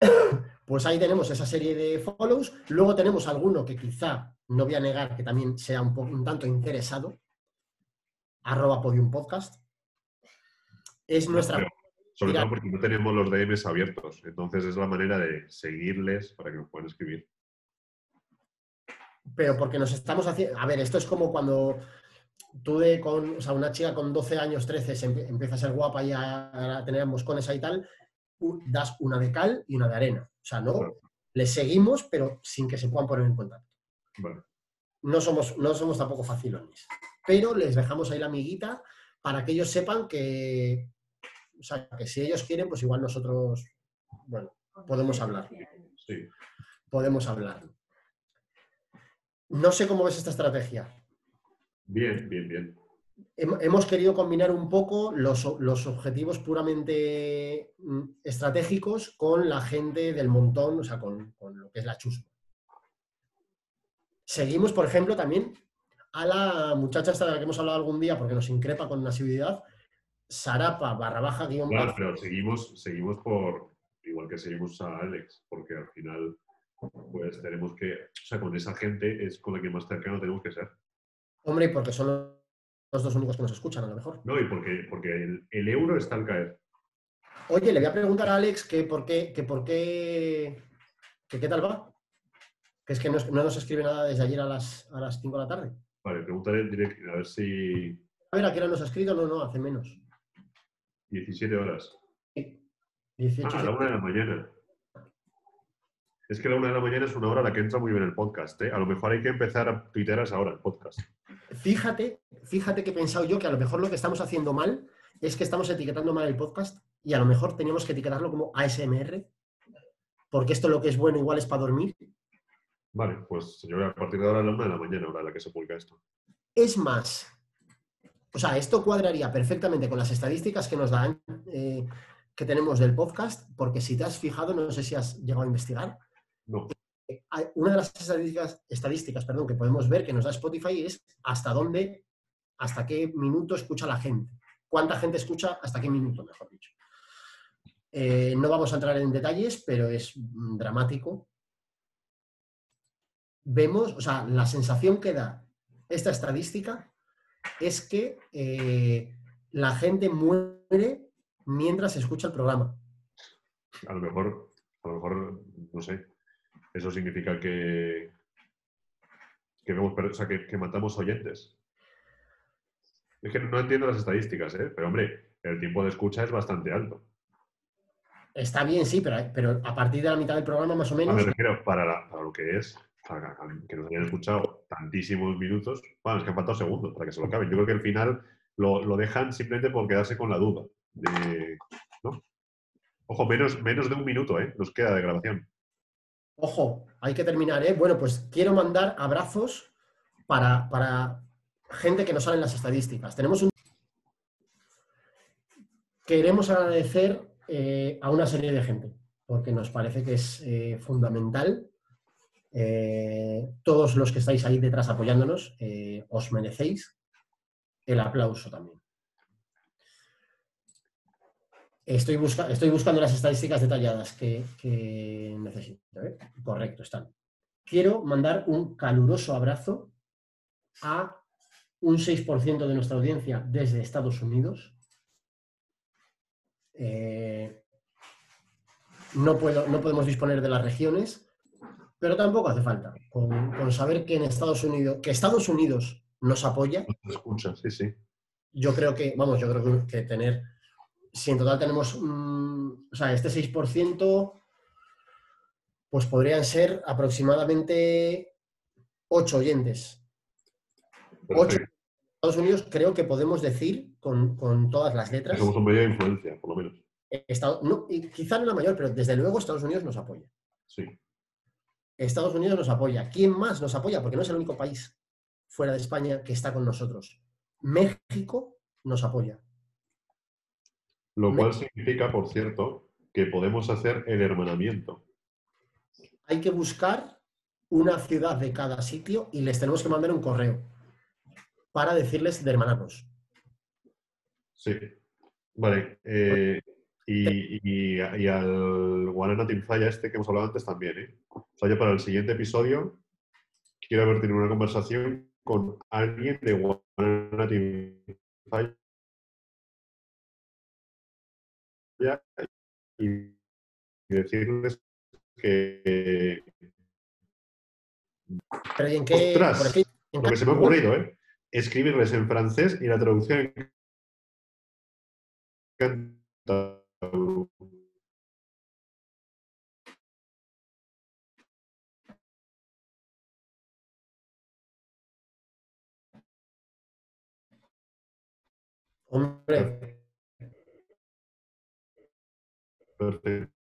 Pues ahí tenemos esa serie de follows. Luego tenemos alguno que quizá, no voy a negar que también sea un, un tanto interesado. Arroba Podium Podcast. Es nuestra... Pero, sobre Mira. todo porque no tenemos los DMs abiertos. Entonces es la manera de seguirles para que nos puedan escribir. Pero porque nos estamos haciendo. A ver, esto es como cuando tú de con, o sea, una chica con 12 años, 13, se empie- empieza a ser guapa y a, a tener moscones ahí y tal, das una de cal y una de arena. O sea, no, les seguimos, pero sin que se puedan poner en contacto. No somos, no somos tampoco facilones. Pero les dejamos ahí la amiguita para que ellos sepan que, o sea, que si ellos quieren, pues igual nosotros, bueno, Podemos hablar. Sí. podemos hablar. No sé cómo ves esta estrategia. Bien, bien, bien. Hem- Hemos querido combinar un poco los, los objetivos puramente mm, estratégicos con la gente del montón, o sea, con, con lo que es la chusma. Seguimos, por ejemplo, también a la muchacha esta de la que hemos hablado algún día porque nos increpa con asiduidad, Sarapa barra baja guion Claro, pero seguimos, seguimos por, igual que seguimos a Alex, porque al final, pues tenemos que, o sea, con esa gente es con la que más cercano tenemos que ser. Hombre, porque son los dos únicos que nos escuchan, a lo mejor. No, y porque, porque el, el euro está al caer. Oye, le voy a preguntar a Alex que por qué, que por qué, que qué tal va. Que es que no, no nos escribe nada desde ayer a las, a las 5 de la tarde. Vale, pregúntale en directo, a ver si A ver, ¿a qué hora nos ha escrito? No, no, hace menos. 17 horas. 18. Ah, a la una de la mañana. Es que la una de la mañana es una hora a la que entra muy bien el podcast. ¿eh? A lo mejor hay que empezar a tuitear ahora el podcast. Fíjate, fíjate que he pensado yo que a lo mejor lo que estamos haciendo mal es que estamos etiquetando mal el podcast y a lo mejor teníamos que etiquetarlo como ASMR, porque esto lo que es bueno igual es para dormir. Vale, pues yo a partir de ahora a la una de la mañana, hora a la que se publica esto. Es más, o sea, esto cuadraría perfectamente con las estadísticas que nos dan, eh, que tenemos del podcast, porque si te has fijado, no sé si has llegado a investigar, No, una de las estadísticas, estadísticas perdón, que podemos ver que nos da Spotify es hasta dónde, hasta qué minuto escucha la gente. ¿Cuánta gente escucha hasta qué minuto, mejor dicho? Eh, no vamos a entrar en detalles, pero es dramático. Vemos, o sea, la sensación que da esta estadística es que eh, la gente muere mientras escucha el programa. a lo mejor, a lo mejor, no sé. Eso significa que, que, vemos per- o sea, que, que matamos oyentes. Es que no entiendo las estadísticas, ¿eh? pero hombre, el tiempo de escucha es bastante alto. Está bien, sí, pero, pero a partir de la mitad del programa más o Ah, menos. me refiero para, la- para lo que es, para que nos hayan escuchado tantísimos minutos. Bueno, es que han faltado segundos para que se lo acaben. Yo creo que al final lo, lo dejan simplemente por quedarse con la duda. de- ¿no? Ojo, menos, menos de un minuto, ¿eh? Nos queda de grabación. Ojo, hay que terminar, ¿eh? Bueno, pues quiero mandar abrazos para, para gente que nos sale en las estadísticas. Tenemos un... Queremos agradecer eh, a una serie de gente, porque nos parece que es eh, fundamental. Eh, todos los que estáis ahí detrás apoyándonos, eh, os merecéis el aplauso también. Estoy, busca- estoy buscando las estadísticas detalladas que, que necesito. ¿eh? Correcto, están. Quiero mandar un caluroso abrazo a un 6% de nuestra audiencia desde Estados Unidos. Eh, no, puedo, no podemos disponer de las regiones, pero tampoco hace falta. Con, con saber que en Estados Unidos, que Estados Unidos nos apoya, escucha, sí, sí. yo creo que, vamos, yo creo que tener, si en total tenemos, o sea, este 6%, pues podrían ser aproximadamente 8 oyentes. Estados Unidos creo que podemos decir con, con todas las letras, Somos un medio de influencia, por lo menos. Estado- no, quizá no la mayor, pero desde luego Estados Unidos nos apoya. Sí. Estados Unidos nos apoya. ¿Quién más nos apoya? Porque no es el único país fuera de España que está con nosotros. México nos apoya. Lo cual significa, por cierto, que podemos hacer el hermanamiento. hay que buscar una ciudad de cada sitio y les tenemos que mandar un correo para decirles de hermanarnos. Sí. Vale. eh, y, y- y al Guarana Team Falla este que hemos hablado antes también, ¿eh? O sea, yo para el siguiente episodio quiero haber tenido una conversación con alguien de Guarana Team Falla y decirles que Pero ¿y en qué? ¡Ostras! por ejemplo, en lo que se me ha ocurrido, ¿eh? Escribirles en francés y la traducción en. Hombre, Perfecto.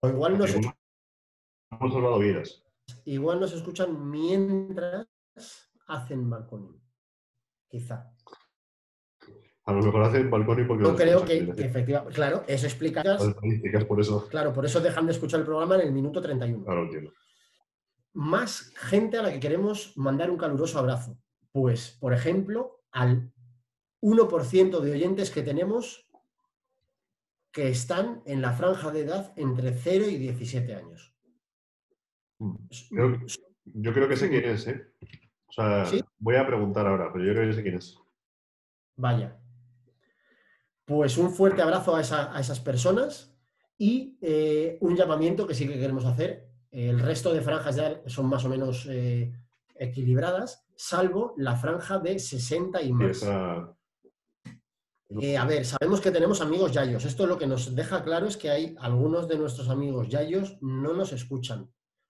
o igual nos, Hemos salvado vidas. igual nos escuchan mientras hacen balcón. Quizá. A lo mejor hacen balcón y porque no creo escuchan, que, que efectivamente, claro, eso explica. Por eso. Claro, por eso dejan de escuchar el programa en el minuto 31. Ahora lo entiendo. Más gente a la que queremos mandar un caluroso abrazo. Pues, por ejemplo, al 1% de oyentes que tenemos que están en la franja de edad entre 0 y 17 años. Mm. Creo Yo creo que sé quién es, ¿eh? O sea, ¿Sí? voy a preguntar ahora, pero yo creo que sé quién es. Vaya. Pues un fuerte abrazo a, esa- a esas personas y eh, un llamamiento que sí que queremos hacer. El resto de franjas ya son más o menos eh, equilibradas, salvo la franja de 60 y Y más. esa- Eh, a ver, sabemos que tenemos amigos yayos. Esto lo que nos deja claro es que hay algunos de nuestros amigos yayos no nos escuchan,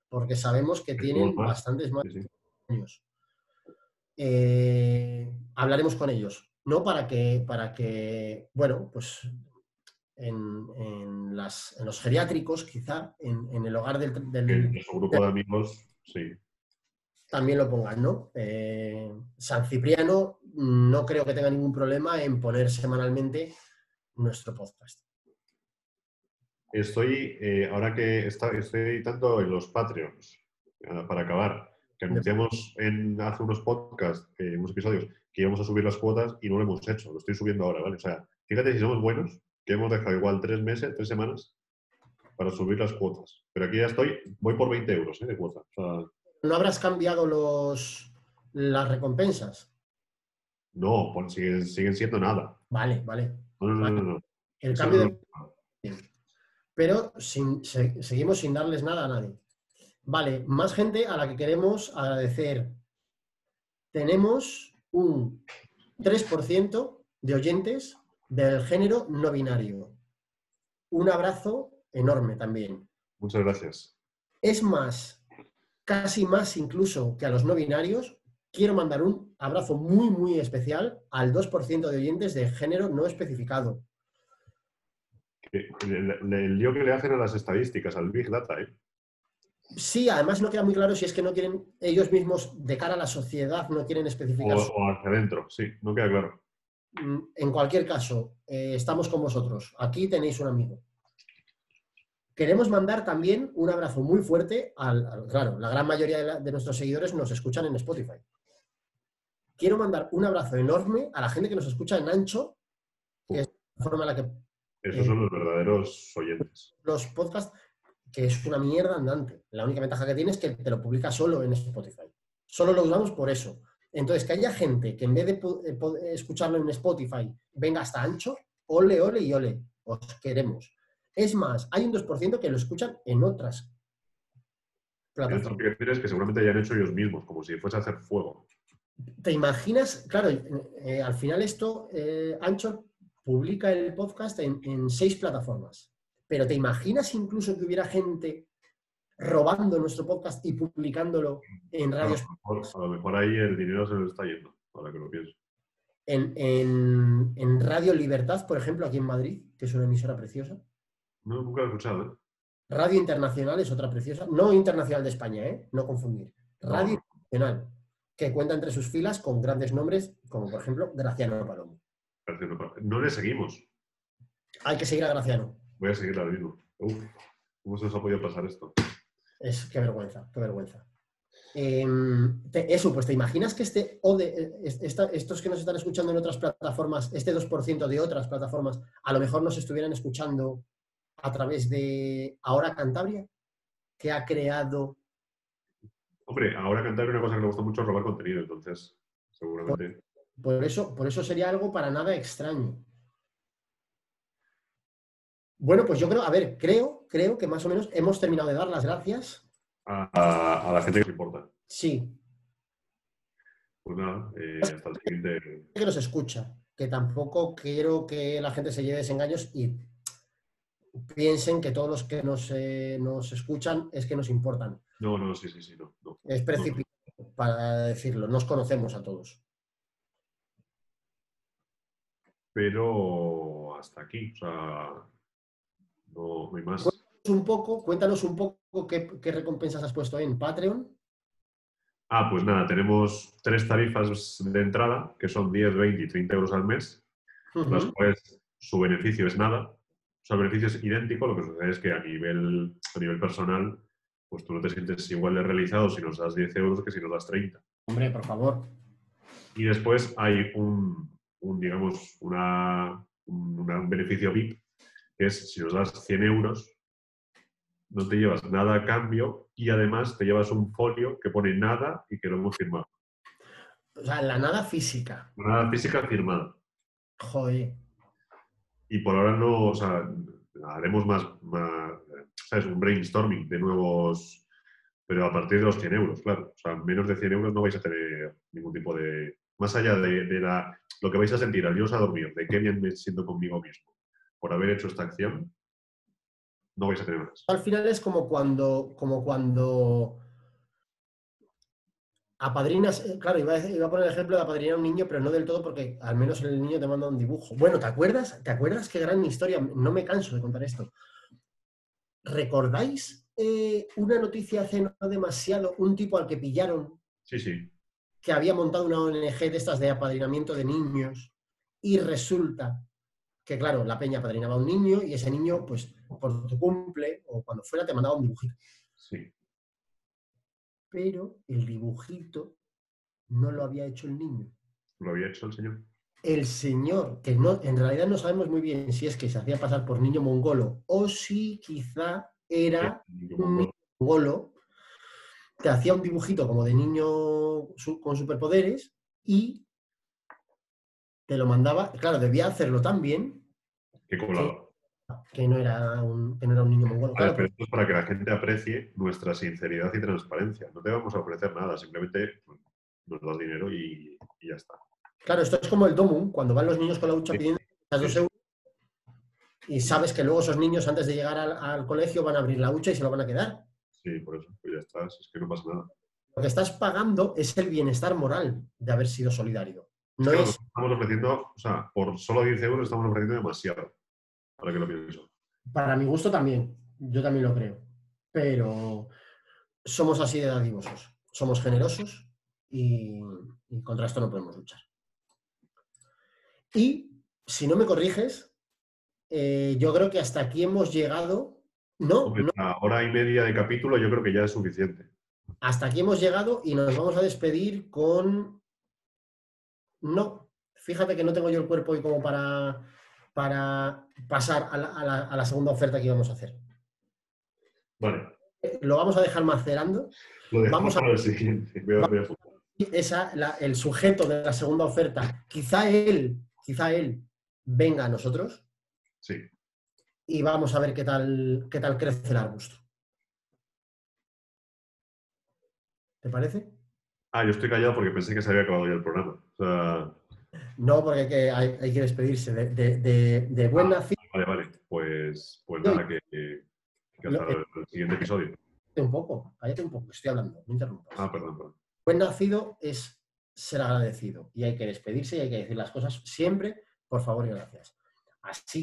porque sabemos que tienen más. bastantes más Sí, sí. años. Eh, hablaremos con ellos, ¿no? Para que, para que bueno, pues en, en las, en los geriátricos, quizá, en, en el hogar del, del- En nuestro grupo de amigos, sí. También lo pongan, ¿no? Eh, San Cipriano no creo que tenga ningún problema en poner semanalmente nuestro podcast. Estoy, eh, ahora que está- estoy editando en los Patreons, eh, para acabar, que anunciamos en, hace unos podcasts, eh, unos episodios, que íbamos a subir las cuotas y no lo hemos hecho. Lo estoy subiendo ahora, ¿vale? O sea, fíjate si somos buenos, que hemos dejado igual tres meses, tres semanas, para subir las cuotas. Pero aquí ya estoy, voy por 20 euros ¿eh? de cuota. O sea, ¿No habrás cambiado los, las recompensas? no, pues siguen, siguen siendo nada. Vale, vale. No, no, no. El cambio de... Pero sin- se- seguimos sin darles nada a nadie. Vale, más gente a la que queremos agradecer. Tenemos un 3% de oyentes del género no binario. Un abrazo enorme también. Muchas gracias. Es más, casi más incluso que a los no binarios, quiero mandar un abrazo muy, muy especial al 2% de oyentes de género no especificado. El, lío que le hacen a las estadísticas, al Big Data, ¿eh? Sí, además no queda muy claro si es que no quieren, ellos mismos, de cara a la sociedad, no quieren especificar. o hacia adentro, sí, no queda claro. Mm, En cualquier caso, eh, estamos con vosotros. Aquí tenéis un amigo. Queremos mandar también un abrazo muy fuerte al, al- claro, la gran mayoría de, la- de nuestros seguidores nos escuchan en Spotify. Quiero mandar un abrazo enorme a la gente que nos escucha en Ancho, que es la forma en la que Esos Eh. son los verdaderos oyentes. los podcasts, que es una mierda andante. La única ventaja que tiene es que te lo publica solo en Spotify. Solo lo usamos por eso. Entonces, que haya gente que en vez de eh, escucharlo en Spotify venga hasta ancho, ole, ole y ole. Os queremos. Es más, hay un 2% que lo escuchan en otras plataformas. que decir es que seguramente hayan hecho ellos mismos, como si fuese a hacer fuego. ¿Te imaginas? Claro, eh, al final esto, eh, Ancho publica el podcast en, en seis plataformas. Pero ¿te imaginas incluso que hubiera gente robando nuestro podcast y publicándolo en A lo, radios? mejor, a lo mejor ahí el dinero se les está yendo, ahora que lo pienso. En, en- en Radio Libertad, por ejemplo, aquí en Madrid, que es una emisora preciosa. No, nunca lo he escuchado, ¿eh? Radio Internacional es otra preciosa. No Internacional de España, ¿eh? No confundir. Radio No. Internacional, que cuenta entre sus filas con grandes nombres, como por ejemplo Graciano Palomo. Parece que No le seguimos. Hay que seguir a Graciano. Voy a seguir al mismo. Uf, ¿cómo se os ha podido pasar esto? Es, qué vergüenza, qué vergüenza. Em, te- eso, pues te imaginas que este ODE, eh, es- esta- estos que nos están escuchando en otras plataformas, este 2% de otras plataformas, a lo mejor nos estuvieran escuchando a través de Ahora Cantabria, que ha creado, Hombre, ahora cantar una cosa que le gusta mucho es robar contenido, entonces seguramente. por eso, por eso sería algo para nada extraño. Bueno, pues yo creo, a ver, creo, creo que más o menos hemos terminado de dar las gracias. A, a- a la gente que os importa. Sí, Pues nada, eh, hasta el siguiente. que nos escucha, que tampoco quiero que la gente se lleve desengaños y piensen que todos los que nos, eh, nos escuchan es que nos importan. No, no, sí, sí, sí, no. no. Es precipitado para decirlo, nos conocemos a todos. Pero hasta aquí, o sea, no, hay más. Un poco, cuéntanos un poco qué, qué recompensas has puesto en Patreon. Ah, pues nada, tenemos tres tarifas de entrada, que son 10, 20 y 30 euros al mes, las Ujú. cuales su beneficio es nada. O sea, el beneficio es idéntico, lo que sucede es que a nivel, a nivel personal, pues tú no te sientes igual de realizado si nos das 10 euros que si nos das 30. Hombre, por favor. Y después hay un, un, digamos, una, un, beneficio VIP, que es si nos das 100 euros, no te llevas nada a cambio y además te llevas un folio que pone nada y que lo hemos firmado. O sea, la nada física. Nada física firmada. Joder. Y por ahora no, o sea, haremos más, ¿sabes? Un brainstorming de nuevos, pero a partir de los 100 euros, claro. O sea, menos de 100 euros no vais a tener ningún tipo de, más allá de, de la, lo que vais a sentir al iros a dormir, de qué bien me siento conmigo mismo por haber hecho esta acción, no vais a tener más. Al final es como cuando, como cuando apadrinas, eh, claro, iba a, iba a poner el ejemplo de apadrinar a un niño, pero no del todo porque al menos el niño te manda un dibujo. Bueno, ¿te acuerdas? ¿Te acuerdas qué gran historia? No me canso de contar esto. ¿Recordáis eh, una noticia hace no demasiado, un tipo al que pillaron Sí, sí. que había montado una ONG de estas de apadrinamiento de niños y resulta que, claro, la peña apadrinaba a un niño y ese niño, pues, por tu cumple o cuando fuera, te mandaba un dibujito. Sí. Pero el dibujito no lo había hecho el niño. ¿Lo había hecho el señor? El señor, que no, en realidad no sabemos muy bien si es que se hacía pasar por niño mongolo o si quizá era Sí, un niño mongolo que hacía un dibujito como de niño con superpoderes y te lo mandaba. Claro, debía hacerlo tan bien Que. Que no era un, que no era un niño mongolo. Claro, pero esto es para que la gente aprecie nuestra sinceridad y transparencia. No te vamos a ofrecer nada, simplemente nos das dinero y, y ya está. Claro, esto es como el Domu, cuando van los niños con la hucha pidiendo las dos euros y sabes que luego esos niños antes de llegar al, al colegio van a abrir la hucha y se lo van a quedar. Sí, por eso, pues ya está, si es que no pasa nada. Lo que estás pagando es el bienestar moral de haber sido solidario. No Claro, es, Estamos ofreciendo, o sea, por solo 10 euros estamos ofreciendo demasiado. Ahora que lo pienso. para mi gusto también, yo también lo creo, pero somos así de dadivosos, somos generosos y, y contra esto no podemos luchar. Y si no me corriges, eh, yo creo que hasta aquí hemos llegado. No, la hora y media de capítulo yo creo que ya es suficiente. hasta aquí hemos llegado y nos vamos a despedir con. No, fíjate que no tengo yo el cuerpo hoy como para, para pasar a la, a la- a la segunda oferta que íbamos a hacer. Vale, Lo vamos a dejar macerando. lo Vamos a- para el siguiente. A apuntar. Esa, la- el sujeto de la segunda oferta, quizá él, quizá él venga a nosotros Sí, y vamos a ver qué tal, qué tal crece el arbusto. ¿Te parece? Ah, yo estoy callado porque pensé que se había acabado ya el programa. O sea, No, porque hay que, hay, hay que despedirse de, de, de- de buen Ah. nacido vale, vale. Pues, pues nada, que, que hasta Lo- el siguiente episodio. un poco, cállate un poco, estoy hablando, no interrumpas. Ah, perdón, perdón. Buen nacido es ser agradecido y hay que despedirse y hay que decir las cosas siempre, por favor y gracias. Así